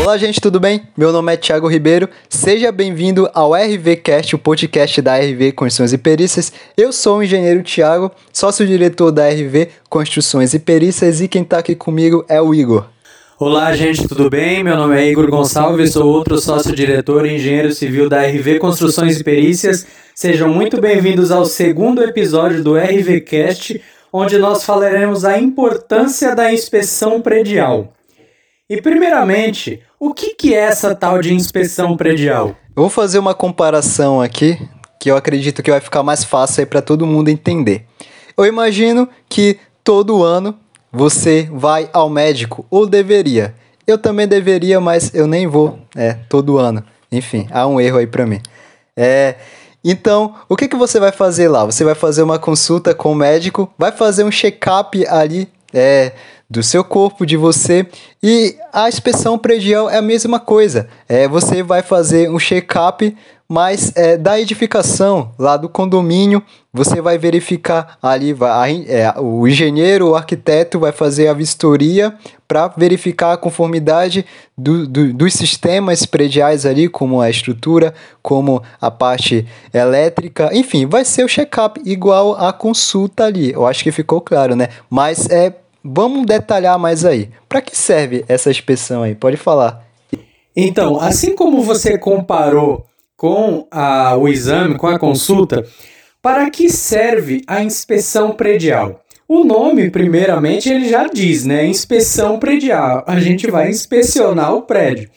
Olá, gente, tudo bem? Meu nome é Thiago Ribeiro. Seja bem-vindo ao RVcast, o podcast da RV Construções e Perícias. Eu sou o engenheiro Thiago, sócio-diretor da RV Construções e Perícias, e quem está aqui comigo é o Igor. Olá, gente, tudo bem? Meu nome é Igor Gonçalves, sou outro sócio-diretor e engenheiro civil da RV Construções e Perícias. Sejam muito bem-vindos ao segundo episódio do RVcast, onde nós falaremos a importância da inspeção predial. E primeiramente, o que, que é essa tal de inspeção predial? Eu vou fazer uma comparação aqui que eu acredito que vai ficar mais fácil aí para todo mundo entender. Eu imagino que todo ano você vai ao médico ou deveria. Eu também deveria, mas eu nem vou, é, todo ano. Enfim, há um erro aí para mim. É, então, o que, que você vai fazer lá? Você vai fazer uma consulta com o médico, vai fazer um check-up ali é, do seu corpo, de você. E a inspeção predial é a mesma coisa. É, você vai fazer um check-up, mas é, da edificação lá do condomínio, você vai verificar ali, vai, é, o engenheiro, o arquiteto vai fazer a vistoria para verificar a conformidade do, do, dos sistemas prediais ali, como a estrutura, como a parte elétrica, enfim, vai ser o check-up igual a consulta ali. Eu acho que ficou claro, né? Mas é Vamos detalhar mais aí. Para que serve essa inspeção aí? Pode falar. Então, assim como você comparou com a, o exame, com a consulta, para que serve a inspeção predial? O nome, primeiramente, ele já diz, né? Inspeção predial. A gente vai inspecionar o prédio.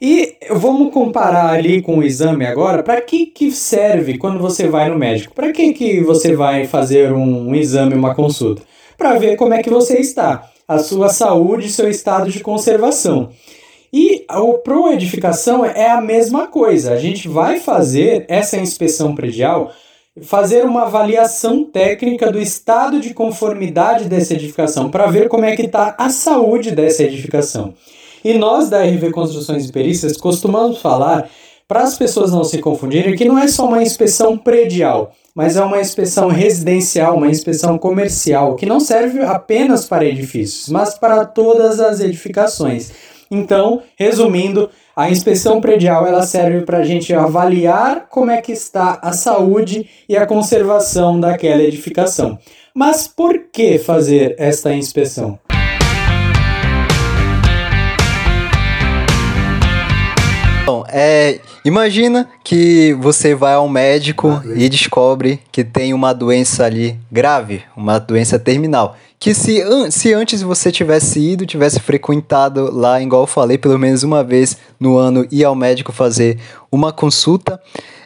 E vamos comparar ali com o exame agora. Para que, que serve quando você vai no médico? Para que, que você vai fazer um, exame, uma consulta? para ver como é que você está, a sua saúde, seu estado de conservação. E o pro edificação é a mesma coisa. A gente vai fazer essa inspeção predial, fazer uma avaliação técnica do estado de conformidade dessa edificação para ver como é que está a saúde dessa edificação. E nós da RV Construções e Perícias costumamos falar para as pessoas não se confundirem que não é só uma inspeção predial mas é uma inspeção residencial, uma inspeção comercial, que não serve apenas para edifícios, mas para todas as edificações. Então, resumindo, a inspeção predial ela serve para a gente avaliar como é que está a saúde e a conservação daquela edificação. Mas por que fazer esta inspeção? É, imagina que você vai ao médico e descobre que tem uma doença ali grave, uma doença terminal. Que se, se antes você tivesse ido, tivesse frequentado lá, igual eu falei, pelo menos uma vez no ano, ir ao médico fazer uma consulta,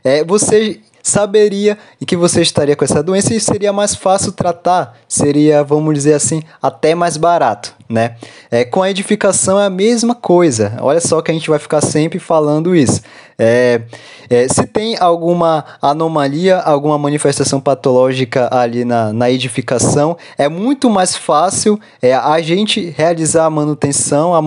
é, você saberia que você estaria com essa doença e seria mais fácil tratar, seria, vamos dizer assim, até mais barato né? É, com a edificação é a mesma coisa. Olha só que a gente vai ficar sempre falando isso. É, é, se tem alguma anomalia, alguma manifestação patológica ali na, na edificação, é muito mais fácil é, a gente realizar a manutenção. A,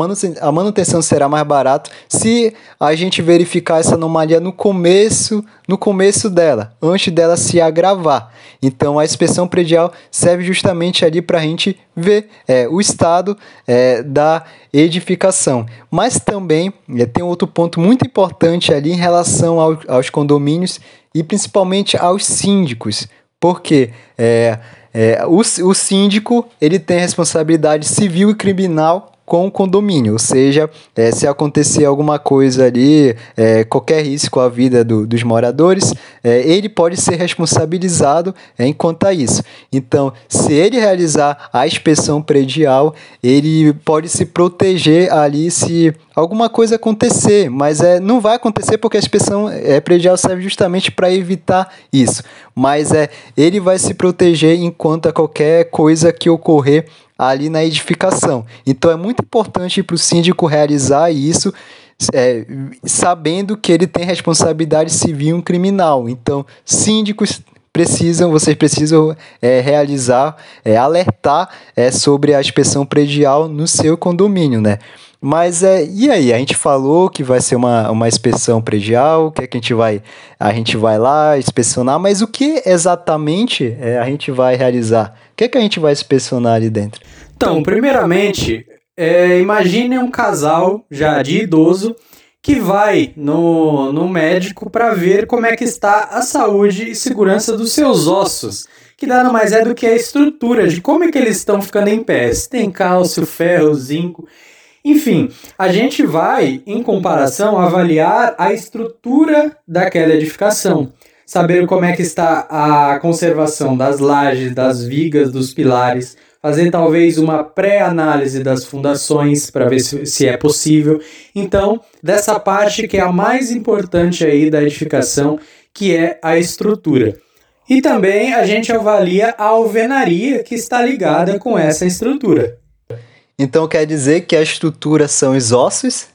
a manutenção será mais barato se a gente verificar essa anomalia no começo, no começo dela, antes dela se agravar. Então a inspeção predial serve justamente ali para a gente ver é, o estado é, da edificação. Mas também é, tem outro ponto muito importante ali em relação ao, aos condomínios e principalmente aos síndicos, porque é, é, o, o síndico ele tem responsabilidade civil e criminal com o condomínio, ou seja, é, se acontecer alguma coisa ali, é, qualquer risco à vida do, dos moradores, é, ele pode ser responsabilizado é, enquanto a isso. Então, se ele realizar a inspeção predial, ele pode se proteger ali se alguma coisa acontecer, mas é, não vai acontecer porque a inspeção é, predial serve justamente para evitar isso. Mas é, ele vai se proteger enquanto a qualquer coisa que ocorrer ali na edificação. Então é muito importante para o síndico realizar isso, é, sabendo que ele tem responsabilidade civil e criminal. Então, síndicos precisam, vocês precisam é, realizar, é, alertar é, sobre a inspeção predial no seu condomínio, né? Mas é, e aí? A gente falou que vai ser uma, uma inspeção predial, o que é que a gente vai a gente vai lá inspecionar, mas o que exatamente é, a gente vai realizar? O que é que a gente vai inspecionar ali dentro? Então, primeiramente, é, imagine um casal já de idoso que vai no, no médico para ver como é que está a saúde e segurança dos seus ossos, que nada mais é do que a estrutura de como é que eles estão ficando em pé. Se tem cálcio, ferro, zinco. Enfim, a gente vai, em comparação, avaliar a estrutura daquela edificação, saber como é que está a conservação das lajes, das vigas, dos pilares, fazer talvez uma pré-análise das fundações para ver se, se é possível. Então, dessa parte que é a mais importante aí da edificação, que é a estrutura. E também a gente avalia a alvenaria que está ligada com essa estrutura. Então quer dizer que a estrutura são os ossos?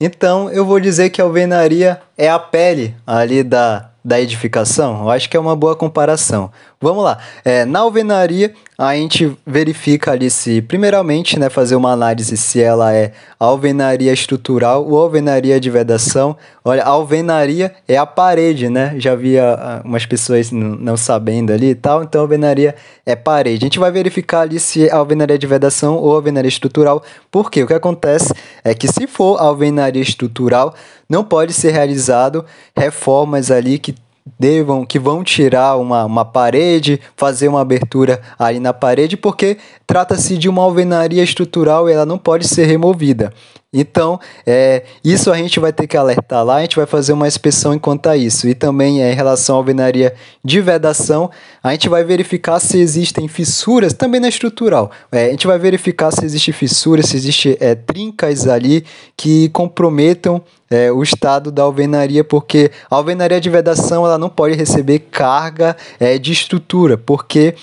Então eu vou dizer que a alvenaria é a pele ali da, da edificação? Eu acho que é uma boa comparação. Vamos lá. É, na alvenaria, a gente verifica ali se, primeiramente, né, fazer uma análise se ela é alvenaria estrutural ou alvenaria de vedação. Olha, alvenaria é a parede, né? Já havia ah, umas pessoas não sabendo ali e tal, então alvenaria é parede. A gente vai verificar ali se é alvenaria de vedação ou alvenaria estrutural, porque o que acontece é que se for alvenaria estrutural, não pode ser realizado reformas ali que devam, que vão tirar uma, uma parede, fazer uma abertura ali na parede, porque trata-se de uma alvenaria estrutural e ela não pode ser removida. Então, é, isso a gente vai ter que alertar lá, a gente vai fazer uma inspeção enquanto a isso. E também é, em relação à alvenaria de vedação, a gente vai verificar se existem fissuras, também na estrutural. É, a gente vai verificar se existem fissuras, se existem é, trincas ali que comprometam é, o estado da alvenaria, porque a alvenaria de vedação ela não pode receber carga é, de estrutura, porque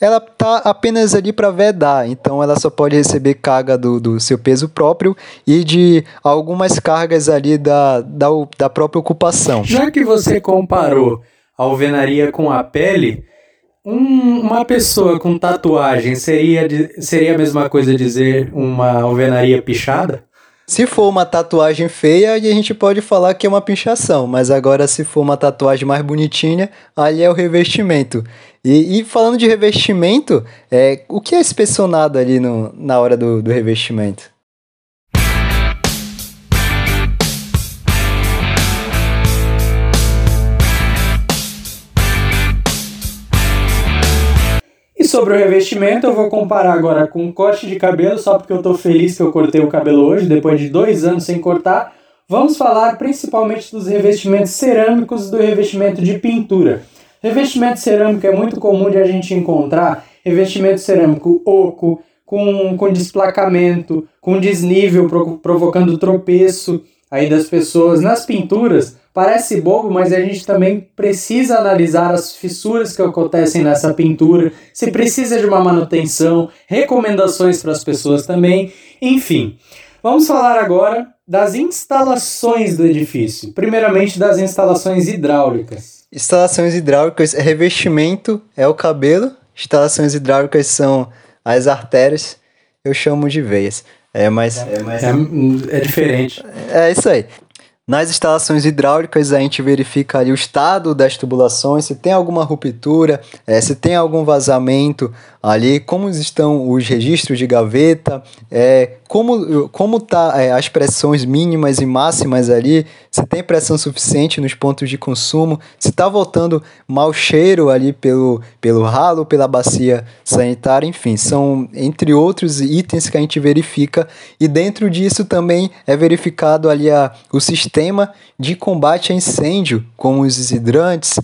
ela tá apenas ali para vedar, então ela só pode receber carga do, do seu peso próprio e de algumas cargas ali da, da, da própria ocupação. Já que você comparou a alvenaria com a pele, um, uma pessoa com tatuagem seria, seria a mesma coisa dizer uma alvenaria pichada? Se for uma tatuagem feia, a gente pode falar que é uma pinchação, mas agora se for uma tatuagem mais bonitinha, ali é o revestimento. E, e falando de revestimento, é, o que é inspecionado ali no, na hora do, do revestimento? Sobre o revestimento, eu vou comparar agora com um corte de cabelo, só porque eu tô feliz que eu cortei o cabelo hoje, depois de dois anos sem cortar. Vamos falar principalmente dos revestimentos cerâmicos do revestimento de pintura. Revestimento cerâmico é muito comum de a gente encontrar revestimento cerâmico oco, com, com desplacamento, com desnível, provocando tropeço aí das pessoas. Nas pinturas, Parece bobo, mas a gente também precisa analisar as fissuras que acontecem nessa pintura, se precisa de uma manutenção, recomendações para as pessoas também, enfim. Vamos falar agora das instalações do edifício. Primeiramente, das instalações hidráulicas. Instalações hidráulicas, revestimento é o cabelo, instalações hidráulicas são as artérias, eu chamo de veias. É, mas, é, mas... é, é diferente. É isso aí. Nas instalações hidráulicas, a gente verifica ali o estado das tubulações, se tem alguma ruptura, é, se tem algum vazamento ali, como estão os registros de gaveta, é, como como tá é, as pressões mínimas e máximas ali, se tem pressão suficiente nos pontos de consumo, se está voltando mau cheiro ali pelo, pelo ralo, pela bacia sanitária, enfim, são entre outros itens que a gente verifica. E dentro disso também é verificado ali a, o sistema de combate a incêndio, como os hidrantes,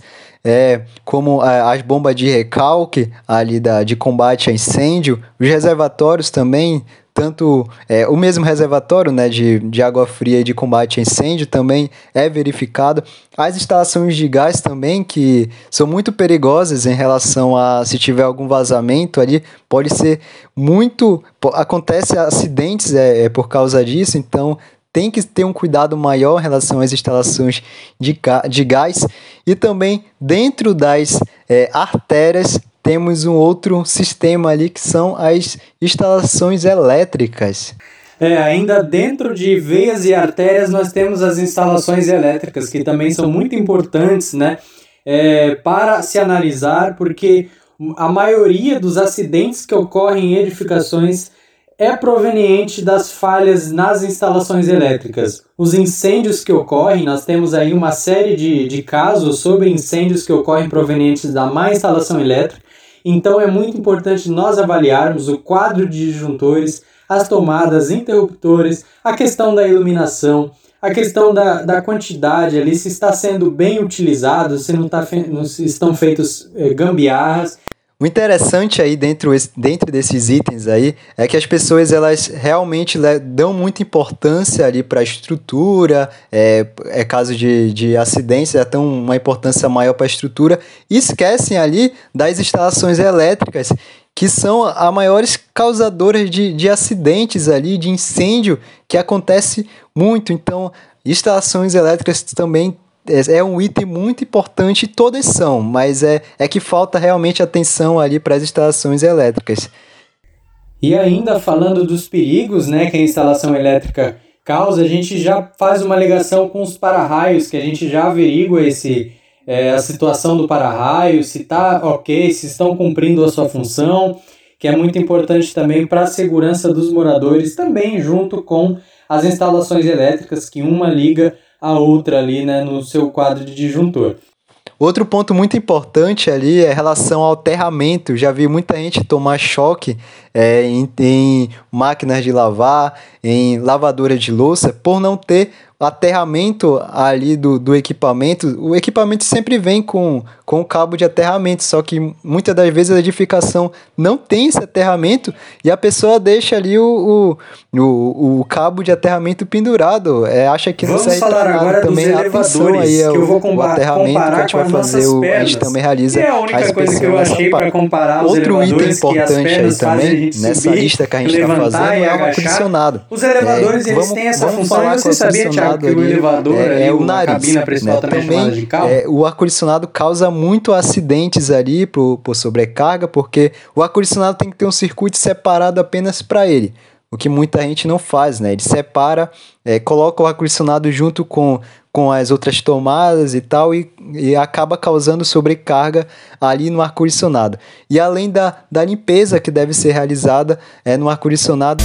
é, como a, as bombas de recalque ali da, de combate a incêndio, os reservatórios também, tanto é, o mesmo reservatório né, de, de água fria e de combate a incêndio também é verificado. As instalações de gás também, que são muito perigosas em relação a se tiver algum vazamento ali, pode ser muito. Acontece acidentes é, é por causa disso, então tem que ter um cuidado maior em relação às instalações de, de gás e também dentro das é, artérias temos um outro sistema ali que são as instalações elétricas. É, ainda dentro de veias e artérias nós temos as instalações elétricas que também são muito importantes, né, é, para se analisar, porque a maioria dos acidentes que ocorrem em edificações é proveniente das falhas nas instalações elétricas. Os incêndios que ocorrem, nós temos aí uma série de, de casos sobre incêndios que ocorrem provenientes da má instalação elétrica. Então é muito importante nós avaliarmos o quadro de disjuntores, as tomadas, interruptores, a questão da iluminação, a questão da, da quantidade ali, se está sendo bem utilizado, se não, tá não estão feitos eh, gambiarras. O interessante aí dentro, dentro desses itens aí é que as pessoas elas realmente dão muita importância ali para a estrutura, é, é caso de, de acidentes, é tão uma importância maior para a estrutura, e esquecem ali das instalações elétricas, que são as maiores causadoras de, de acidentes ali, de incêndio, que acontece muito. Então, instalações elétricas também é, é um item muito importante, todas são, mas é, é que falta realmente atenção ali para as instalações elétricas. E ainda falando dos perigos né, que a instalação elétrica causa, a gente já faz uma ligação com os para-raios, que a gente já averigua esse, é, a situação do para-raio, se está ok, se estão cumprindo a sua função, que é muito importante também para a segurança dos moradores, também junto com as instalações elétricas, que uma liga a outra ali né, no seu quadro de disjuntor. Outro ponto muito importante ali é relação ao aterramento. Já vi muita gente tomar choque é, em, em máquinas de lavar, em lavadora de louça, por não ter aterramento ali do, do equipamento, o equipamento sempre vem com, com cabo de aterramento, só que muitas das vezes a edificação não tem esse aterramento e a pessoa deixa ali o, o, o, o cabo de aterramento pendurado, é, acha que Vamos não serve falar nada. agora também. Dos elevadores, aí, que eu vou comparar, o aterramento que a gente vai fazer, o, a gente também realiza é a única coisa que eu achei para comparar os Outro item importante aí também, nessa lista que a gente está fazendo, é o ar-condicionado. Os elevadores, é, eles vamos, têm essa função, você sabia, Thiago, que o elevador é, ali, é o nariz, a cabina principal né? também, também de carro? É, o ar-condicionado causa muito acidentes ali por, por sobrecarga, porque o ar-condicionado tem que ter um circuito separado apenas para ele. O que muita gente não faz, né? Ele separa, é, coloca o ar-condicionado junto com, com as outras tomadas e tal, e, e acaba causando sobrecarga ali no ar-condicionado. E além da, da limpeza que deve ser realizada é, no ar-condicionado.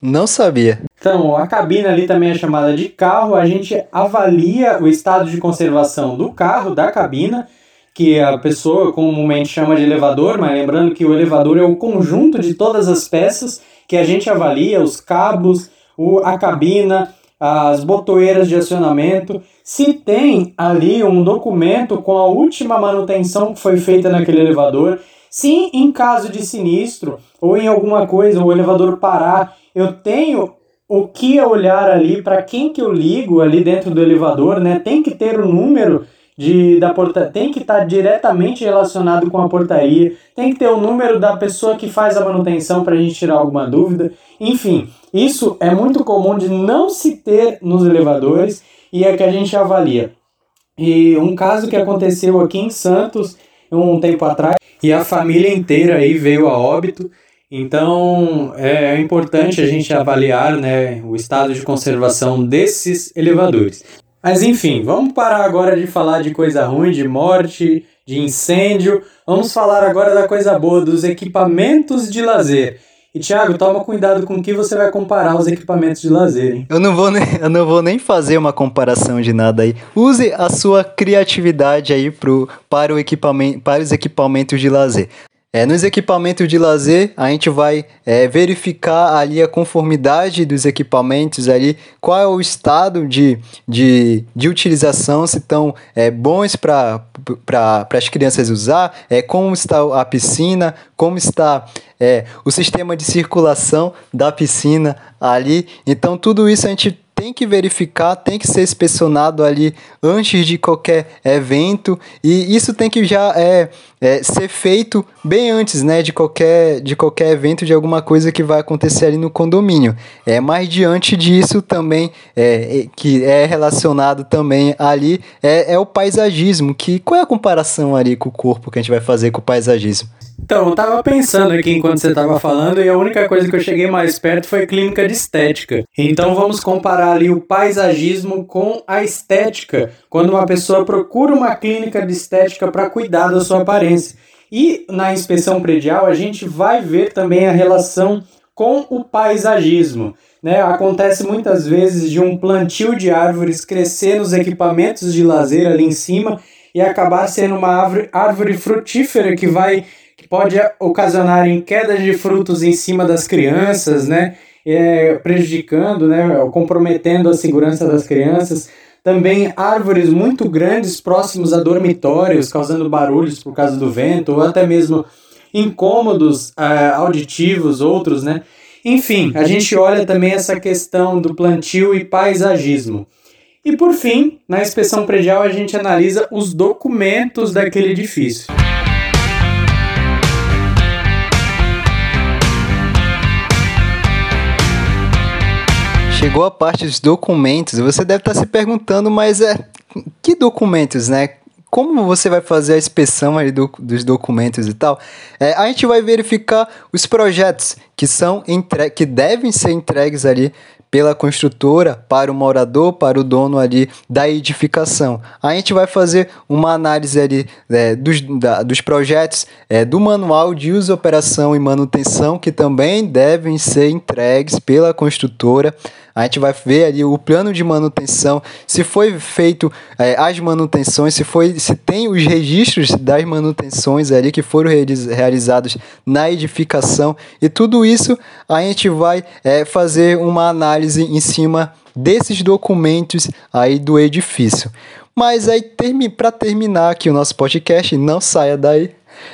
Não sabia. Então, a cabine ali também é chamada de carro. A gente avalia o estado de conservação do carro, da cabina, que a pessoa comumente chama de elevador, mas lembrando que o elevador é o conjunto de todas as peças que a gente avalia, os cabos, o, a cabina, as botoeiras de acionamento. Se tem ali um documento com a última manutenção que foi feita naquele elevador, se em caso de sinistro ou em alguma coisa o elevador parar eu tenho o que olhar ali para quem que eu ligo ali dentro do elevador, né? Tem que ter o número de, da porta, tem que estar tá diretamente relacionado com a portaria, tem que ter o número da pessoa que faz a manutenção para a gente tirar alguma dúvida. Enfim, isso é muito comum de não se ter nos elevadores e é que a gente avalia. E um caso que aconteceu aqui em Santos um tempo atrás e a família inteira aí veio a óbito então, é importante a gente avaliar né, o estado de conservação desses elevadores. Mas enfim, vamos parar agora de falar de coisa ruim, de morte, de incêndio. Vamos falar agora da coisa boa, dos equipamentos de lazer. E Thiago, toma cuidado com o que você vai comparar os equipamentos de lazer, hein? Eu não vou nem, eu não vou nem fazer uma comparação de nada aí. Use a sua criatividade aí pro, para, o equipamento, para os equipamentos de lazer. É, nos equipamentos de lazer, a gente vai é, verificar ali a conformidade dos equipamentos ali, qual é o estado de, de, de utilização, se estão é, bons para as crianças usar, é, como está a piscina, como está é, o sistema de circulação da piscina ali. Então, tudo isso a gente tem que verificar, tem que ser inspecionado ali antes de qualquer evento e isso tem que já é, é, ser feito bem antes, né, de qualquer, de qualquer evento, de alguma coisa que vai acontecer ali no condomínio. É, mas diante disso também, é, é que é relacionado também ali, é, é o paisagismo, que qual é a comparação ali com o corpo que a gente vai fazer com o paisagismo? Então, eu tava pensando aqui enquanto você tava falando e a única coisa que eu cheguei mais perto foi clínica de estética. Então vamos comparar ali o paisagismo com a estética, quando uma pessoa procura uma clínica de estética para cuidar da sua aparência. E na inspeção predial a gente vai ver também a relação com o paisagismo. Né? Acontece muitas vezes de um plantio de árvores crescer nos equipamentos de lazer ali em cima e acabar sendo uma árvore, árvore frutífera que vai pode ocasionar em quedas de frutos em cima das crianças, né? É, prejudicando, né? comprometendo a segurança das crianças. Também árvores muito grandes próximos a dormitórios, causando barulhos por causa do vento, ou até mesmo incômodos uh, auditivos, outros, né? Enfim, a gente olha também essa questão do plantio e paisagismo. E por fim, na inspeção predial, a gente analisa os documentos daquele edifício. Chegou a parte dos documentos. Você deve estar se perguntando, mas é que documentos, né? Como você vai fazer a inspeção do, dos documentos e tal? É, a gente vai verificar os projetos que são entre, que devem ser entregues ali pela construtora para o morador, para o dono ali da edificação. A gente vai fazer uma análise ali é, dos, da, dos projetos é, do manual de uso, operação e manutenção que também devem ser entregues pela construtora. A gente vai ver ali o plano de manutenção, se foi feito é, as manutenções, se foi, se tem os registros das manutenções ali que foram realizados na edificação e tudo isso a gente vai é, fazer uma análise em cima desses documentos aí do edifício. Mas aí termi para terminar aqui o nosso podcast, não saia daí.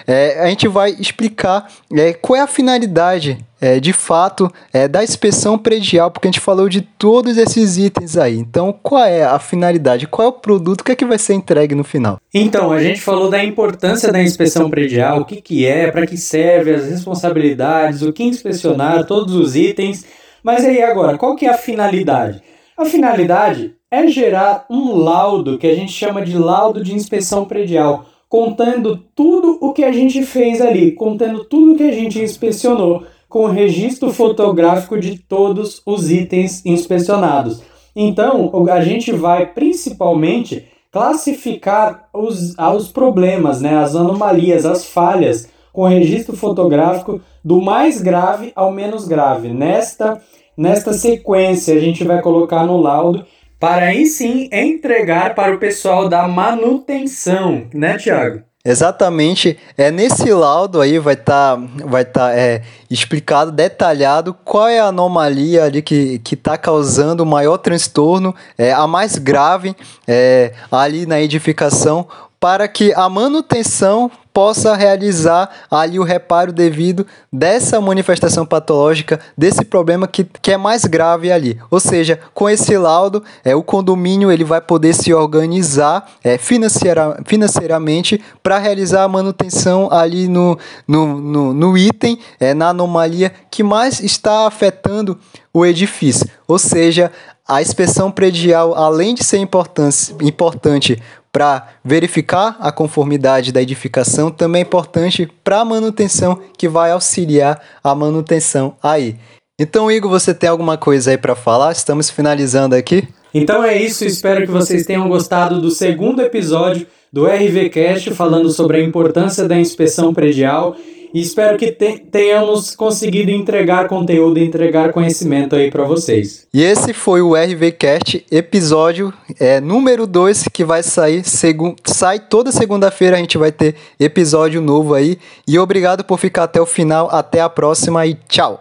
É, a gente vai explicar é, qual é a finalidade é, de fato é, da inspeção predial, porque a gente falou de todos esses itens aí. Então, qual é a finalidade? Qual é o produto? O que é que vai ser entregue no final? Então, a gente falou da importância da inspeção predial, o que, que é, para que serve, as responsabilidades, o que inspecionar, todos os itens. Mas aí agora, qual que é a finalidade? A finalidade é gerar um laudo que a gente chama de laudo de inspeção predial contando tudo o que a gente fez ali, contando tudo o que a gente inspecionou, com o registro fotográfico de todos os itens inspecionados. Então, a gente vai principalmente classificar os, os problemas, né, as anomalias, as falhas, com registro fotográfico do mais grave ao menos grave. Nesta, nesta sequência, a gente vai colocar no laudo para aí sim entregar para o pessoal da manutenção, né, Tiago? Exatamente. É nesse laudo aí vai estar tá, vai tá, é, explicado, detalhado qual é a anomalia ali que está causando o maior transtorno, é, a mais grave é, ali na edificação, para que a manutenção possa realizar ali o reparo devido dessa manifestação patológica, desse problema que, que é mais grave ali. Ou seja, com esse laudo, é, o condomínio ele vai poder se organizar é, financeira, financeiramente para realizar a manutenção ali no, no, no, no item, é, na anomalia que mais está afetando o edifício. Ou seja, a inspeção predial, além de ser importante para verificar a conformidade da edificação, também é importante para a manutenção, que vai auxiliar a manutenção aí. Então, Igor, você tem alguma coisa aí para falar? Estamos finalizando aqui. Então é isso, espero que vocês tenham gostado do segundo episódio do RVCast falando sobre a importância da inspeção predial e espero que te tenhamos conseguido entregar conteúdo, entregar conhecimento aí para vocês. E esse foi o RVCast, episódio é, número 2, que vai sair, sai toda segunda-feira, a gente vai ter episódio novo aí. E obrigado por ficar até o final, até a próxima e tchau!